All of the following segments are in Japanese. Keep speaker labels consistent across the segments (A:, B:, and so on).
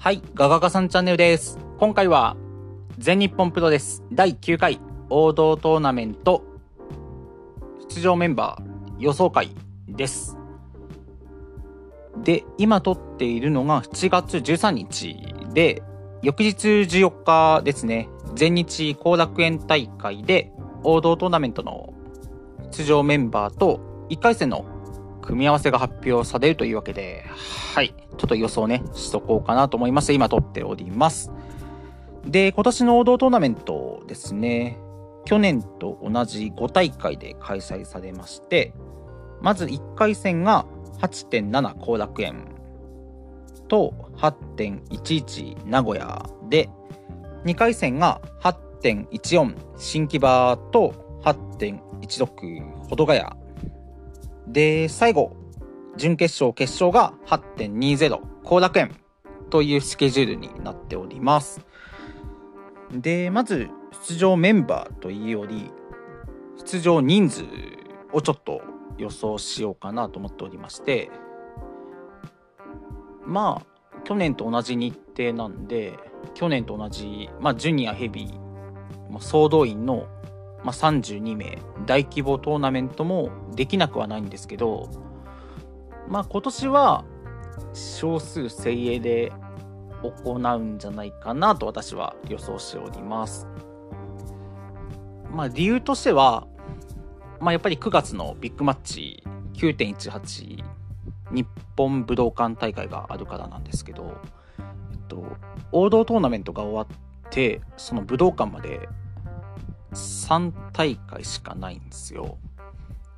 A: はい、ガガガさんチャンネルです。今回は、全日本プロレス第9回王道トーナメント出場メンバー予想会です。で、今撮っているのが7月13日で、翌日14日ですね、全日後楽園大会で王道トーナメントの出場メンバーと1回戦の組み合わせが発表されるというわけで、はい。ちょっと予想ね、しとこうかなと思いまして、今撮っております。で、今年の王道トーナメントですね、去年と同じ5大会で開催されまして、まず1回戦が8.7後楽園と8.11名古屋で、2回戦が8.14新木場と8.16保土ヶ谷で、最後、準決勝、決勝が8.20後楽園というスケジュールになっております。で、まず出場メンバーというより、出場人数をちょっと予想しようかなと思っておりまして、まあ、去年と同じ日程なんで、去年と同じ、まあ、ジュニアヘビー、まあ総動員のまあ、32名大規模トーナメントもできなくはないんですけど、まあ、今年は少数精鋭で行うんじゃないかなと私は予想しております。まあ、理由としては、まあ、やっぱり9月のビッグマッチ9.18日本武道館大会があるからなんですけど、えっと、王道トーナメントが終わってその武道館まで3大会しかないんですよ。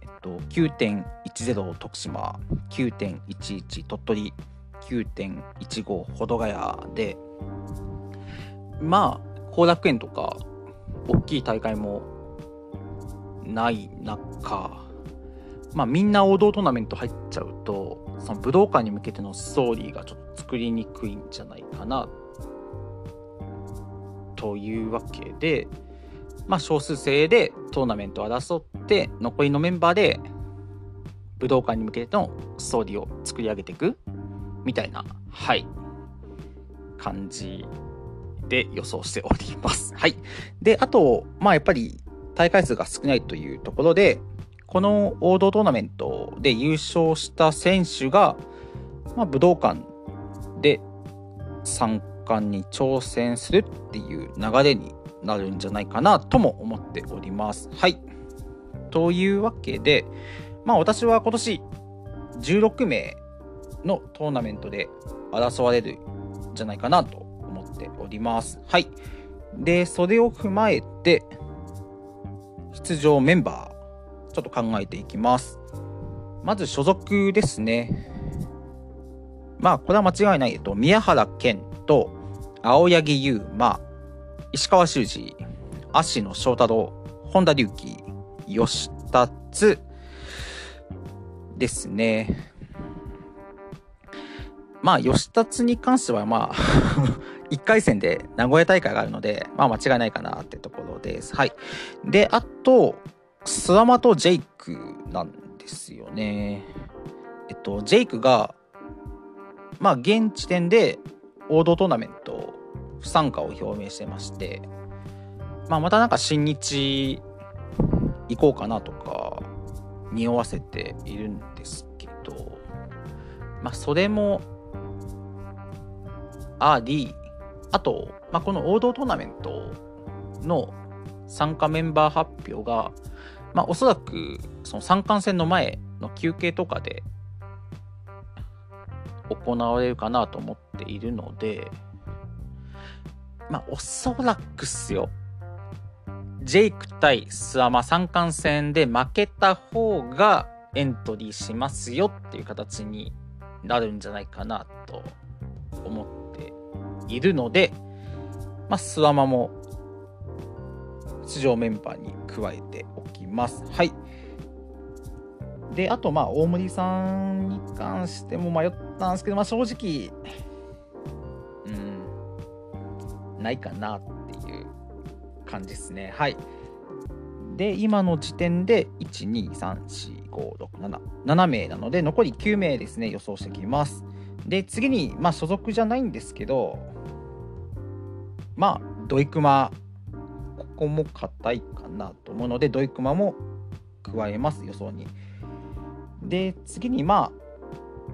A: えっと、9.10徳島、9.11鳥取、9.15保土ヶ谷で、まあ、後楽園とか、大きい大会もない中、まあ、みんな王道トーナメント入っちゃうと、その武道館に向けてのストーリーがちょっと作りにくいんじゃないかな、というわけで、まあ、少数精鋭でトーナメントを争って残りのメンバーで武道館に向けてのストーリーを作り上げていくみたいなはい感じで予想しております。はい。で、あと、まあやっぱり大会数が少ないというところで、この王道トーナメントで優勝した選手が、まあ、武道館で参加に挑戦するっていう流れになるんじゃないかなとも思っております。はい。というわけで、まあ私は今年16名のトーナメントで争われるんじゃないかなと思っております。はい。で、それを踏まえて、出場メンバー、ちょっと考えていきます。まず所属ですね。まあ、これは間違いない。えっと、宮原健と青柳優馬、石川修司、芦野翔太郎、本田隆起、吉達ですね。まあ、吉達に関しては、まあ、1回戦で名古屋大会があるので、まあ、間違いないかなってところです。はい。で、あと、スワマとジェイクなんですよね。えっと、ジェイクが、まあ、現時点で王道トーナメント不参加を表明してまして、まあ、またなんか新日行こうかなとか匂わせているんですけど、まあ、それもありあと、まあ、この王道トーナメントの参加メンバー発表が、まあ、おそらくその三冠戦の前の休憩とかで行われるかなと思っているので、まあ、おそらくっすよ。ジェイク対スワマ三冠戦で負けた方がエントリーしますよっていう形になるんじゃないかなと思っているので、まあ、スワマも出場メンバーに加えておきます。はい。で、あと、まあ、大森さんに関しても迷ったんですけど、まあ、正直、ないかなっていう感じですね。はい。で、今の時点で、1、2、3、4、5、6、7、7名なので、残り9名ですね、予想してきます。で、次に、まあ、所属じゃないんですけど、まあ、ドイクマ、ここも硬いかなと思うので、ドイクマも加えます、予想に。で、次に、まあ、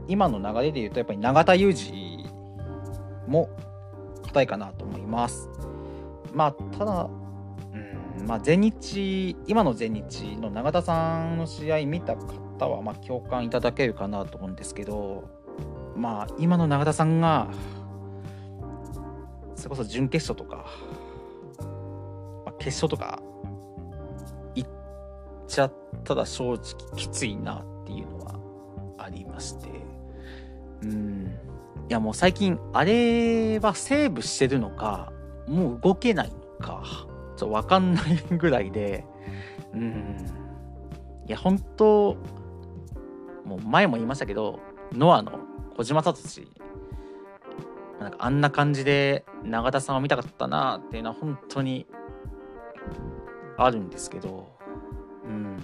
A: 今の流れで言うと、やっぱり永田裕二硬いかなと思います。まあ、ただ、うんまあ、全日、今の全日の永田さんの試合見た方は、ま、共感いただけるかなと思うんですけど、まあ、今の永田さんが、それこそ準決勝とか、まあ、決勝とか、行っちゃったら正直きついなっていうのはありまして、うん。いやもう最近、あれはセーブしてるのか、もう動けないのか、ちょっとわかんないぐらいで、うん。いや、本当もう前も言いましたけど、ノアの小島聡なんかあんな感じで永田さんを見たかったなっていうのは本当にあるんですけど、うん。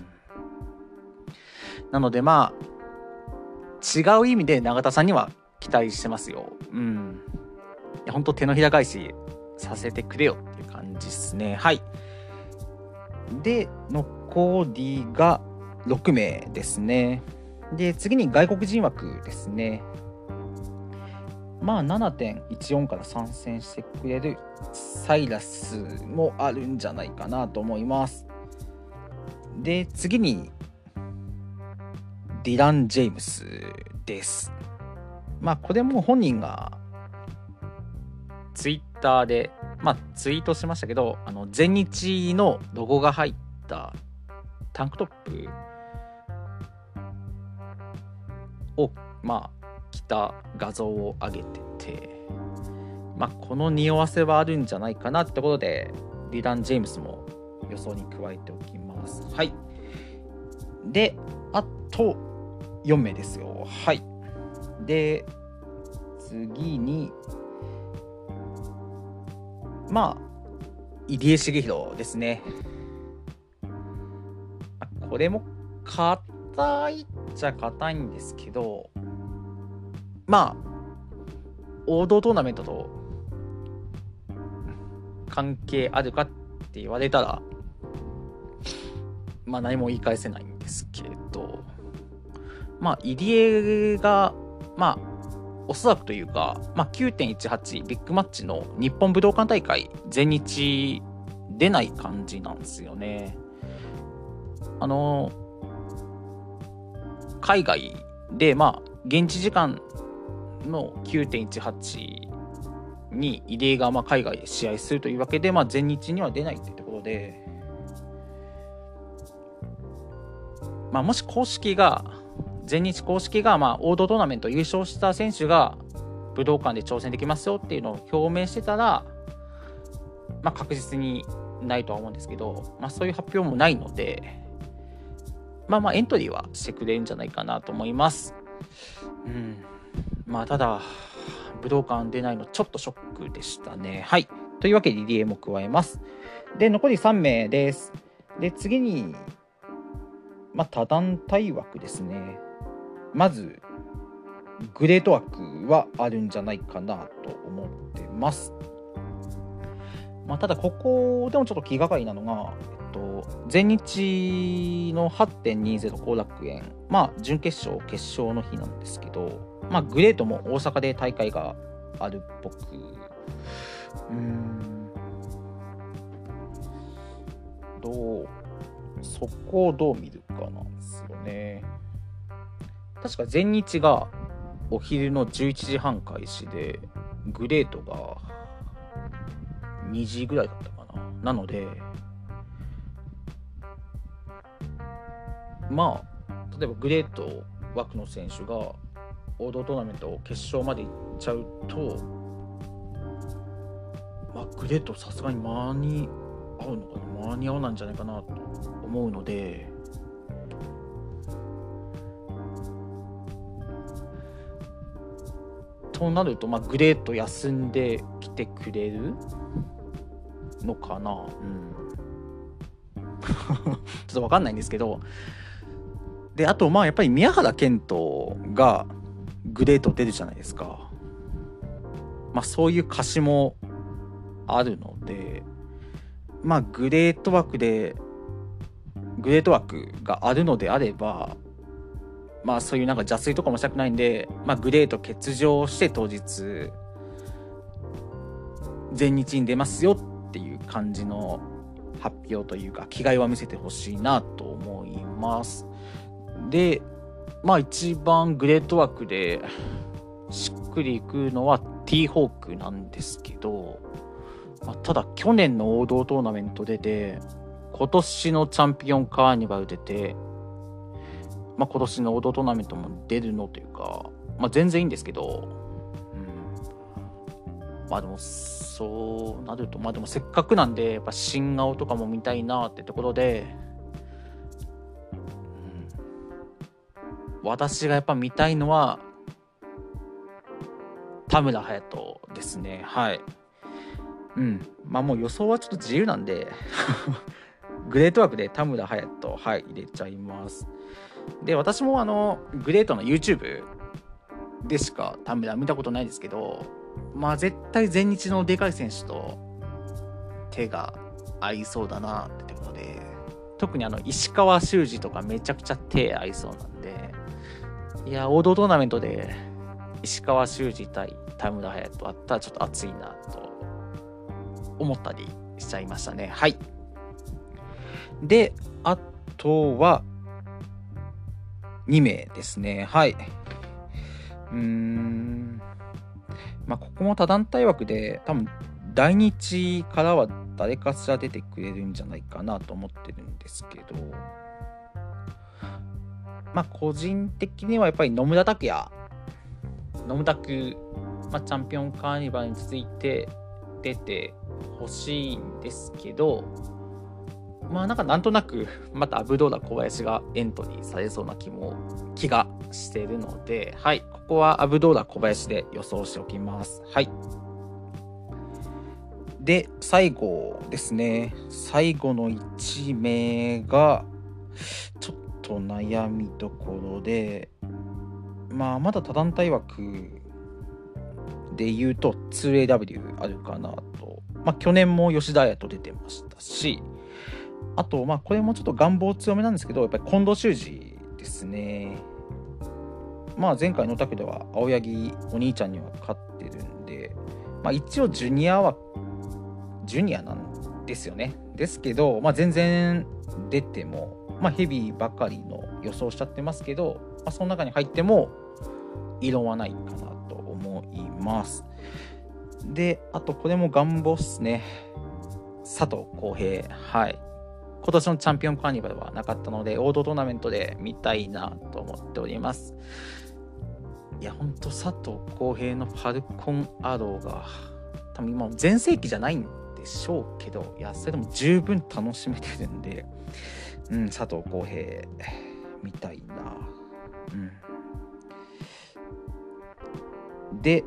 A: なのでまあ、違う意味で永田さんには期待してますよ。うん。いや、本当手のひら返しさせてくれよっていう感じですね。はい。で、残りが6名ですね。で、次に外国人枠ですね。まあ7.14から参戦してくれるサイラスもあるんじゃないかなと思います。で、次にディラン・ジェームスです。まあこれも本人がツイッターで、まあツイートしましたけど、あの全日のロゴが入ったタンクトップをまあ着た画像を上げてて、まあ、この匂わせはあるんじゃないかなってことで、ディラン・ジェームスも予想に加えておきます。はい。で、あと4名ですよ。はい。で、次に、まあ、入江茂弘ですね。これも硬いっちゃ硬いんですけど、まあ、王道トーナメントと関係あるかって言われたら、まあ何も言い返せないんですけど、まあ入江が、まあ、おそらくというか、まあ、9.18ビッグマッチの日本武道館大会全日出ない感じなんですよね。あの、海外で、まあ、現地時間の9.18に入江がまあ海外で試合するというわけで、まあ、全日には出ないというところで、まあ、もし公式が全日公式がまあ王道トーナメント優勝した選手が武道館で挑戦できますよっていうのを表明してたら、まあ、確実にないとは思うんですけど、まあ、そういう発表もないので、まあまあエントリーはしてくれるんじゃないかなと思います。うんまあ、ただ、武道館出ないのちょっとショックでしたね。はい。というわけで、リリエも加えます。で、残り3名です。で、次に、まあ、多団体枠ですね。まず、グレート枠はあるんじゃないかなと思ってます。まあ、ただ、ここでもちょっと気がかりなのが、えっと、全日の8.20後楽園、まあ、準決勝、決勝の日なんですけど、まあ、グレートも大阪で大会があるっぽく、うん、どう、そこをどう見るかなんですよね。確か全日がお昼の11時半開始で、グレートが2時ぐらいだったかな。なので、まあ、例えばグレート枠の選手が王道トーナメント決勝まで行っちゃうと、まあ、グレートさすがに間に合うのかな間に合わないんじゃないかなと思うので、となると、まあ、グレート休んできてくれる？のかな？うん。ちょっとわかんないんですけど、で、あと、まあ、やっぱり宮原健人が、グレート出るじゃないですか。まあそういう歌詞もあるので、まあグレート枠で、グレート枠があるのであれば、まあそういうなんか邪推とかもしたくないんで、まあグレート欠場して当日、全日に出ますよっていう感じの発表というか、気概は見せてほしいなと思います。で、まあ一番グレート枠でしっくりいくのは T ホークなんですけど、まあ、ただ去年の王道トーナメント出て、今年のチャンピオンカーニバル出て、まあ、今年の王道トーナメントも出るのというか、まあ、全然いいんですけど、うん、まあでもそうなるとまあでもせっかくなんでやっぱ新顔とかも見たいなってところでうん。私がやっぱ見たいのは田村隼人ですね。はい。うん。まあもう予想はちょっと自由なんで グレートワークで田村隼人はい入れちゃいます。で私もあのグレートの YouTube でしか田村見たことないですけどまあ絶対全日のでかい選手と手が合いそうだなってところで特にあの石川修司とかめちゃくちゃ手合いそうなんでいや、王道トーナメントで石川修司対田村隼人あったらちょっと熱いなと思ったりしちゃいましたね。はい。で、あとは2名ですね。はい。うーん。まあ、ここも他団体枠で多分来日からは誰かしら出てくれるんじゃないかなと思ってるんですけど、まあ、個人的にはやっぱり野村拓也、野村拓、まあ、チャンピオンカーニバルに続いて出てほしいんですけど、まあなんかなんとなく またアブドーラ小林がエントリーされそうな気も気がしてるので、はい、ここはアブドーラ小林で予想しておきます。はい。で、最後ですね。最後の1名が、ちょっと悩みどころで、まあ、まだ他団体枠で言うと 2AW あるかなと。まあ、去年も吉田彩と出てましたし、あと、まあ、これもちょっと願望強めなんですけど、やっぱり近藤修二ですね。まあ、前回のタクでは青柳お兄ちゃんには勝ってるんで、まあ、一応ジュニアは、ジュニアなんですよね。ですけど、まあ、全然出ても、まあ、ヘビーばかりの予想しちゃってますけど、まあ、その中に入っても異論はないかなと思います。で、あとこれも願望っすね。佐藤浩平。はい。今年のチャンピオンカーニバルはなかったので、王道トーナメントで見たいなと思っております。いや、ほんと佐藤浩平のファルコンアローが、多分今全盛期じゃないんでしょうけど、いや、それでも十分楽しめてるんで、うん、佐藤浩平みたいな。うん。で、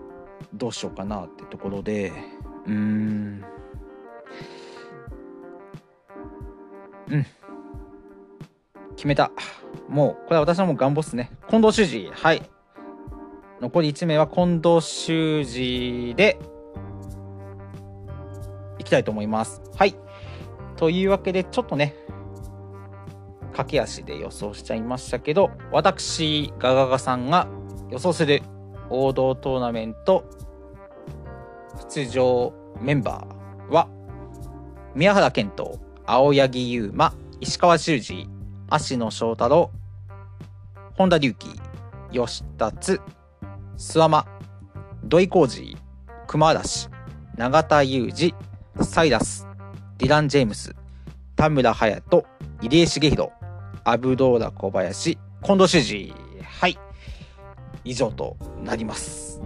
A: どうしようかなってところで、うーん。うん。決めた。もう、これは私はもう願望っすね。近藤修二。はい。残り1名は近藤修二で、いきたいと思います。はい。というわけで、ちょっとね、駆け足で予想しちゃいましたけど、私、ガガガさんが予想する王道トーナメント出場メンバーは、宮原健人、青柳優馬、石川修司、芦野翔太郎、本田隆起、吉達、諏訪間、土井浩二、熊嵐、永田裕二、サイラス、ディラン・ジェームス、田村隼人、入江茂弘、アブドーラ小林、近藤修二。はい。以上となります。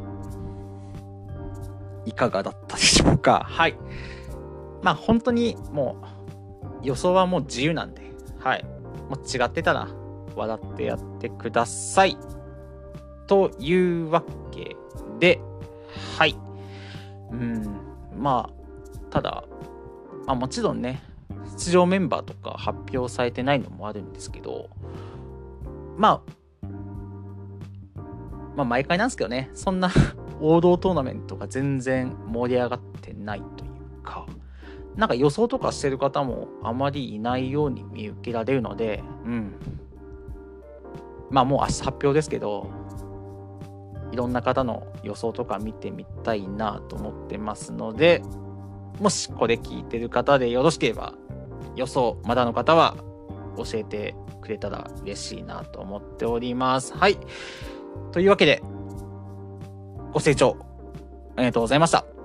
A: いかがだったでしょうか？はい。まあ本当にもう予想はもう自由なんで、はい。もう違ってたら笑ってやってください。というわけで、はい。うん、まあ、ただ、まあもちろんね、出場メンバーとか発表されてないのもあるんですけど、まあ、まあ毎回なんですけどね、そんな 王道トーナメントが全然盛り上がってないというか、なんか予想とかしてる方もあまりいないように見受けられるので、うん。まあもう明日発表ですけど、いろんな方の予想とか見てみたいなと思ってますので、もしこれ聞いてる方でよろしければ、予想まだの方は教えてくれたら嬉しいなと思っております。はい。というわけで、ご清聴ありがとうございました。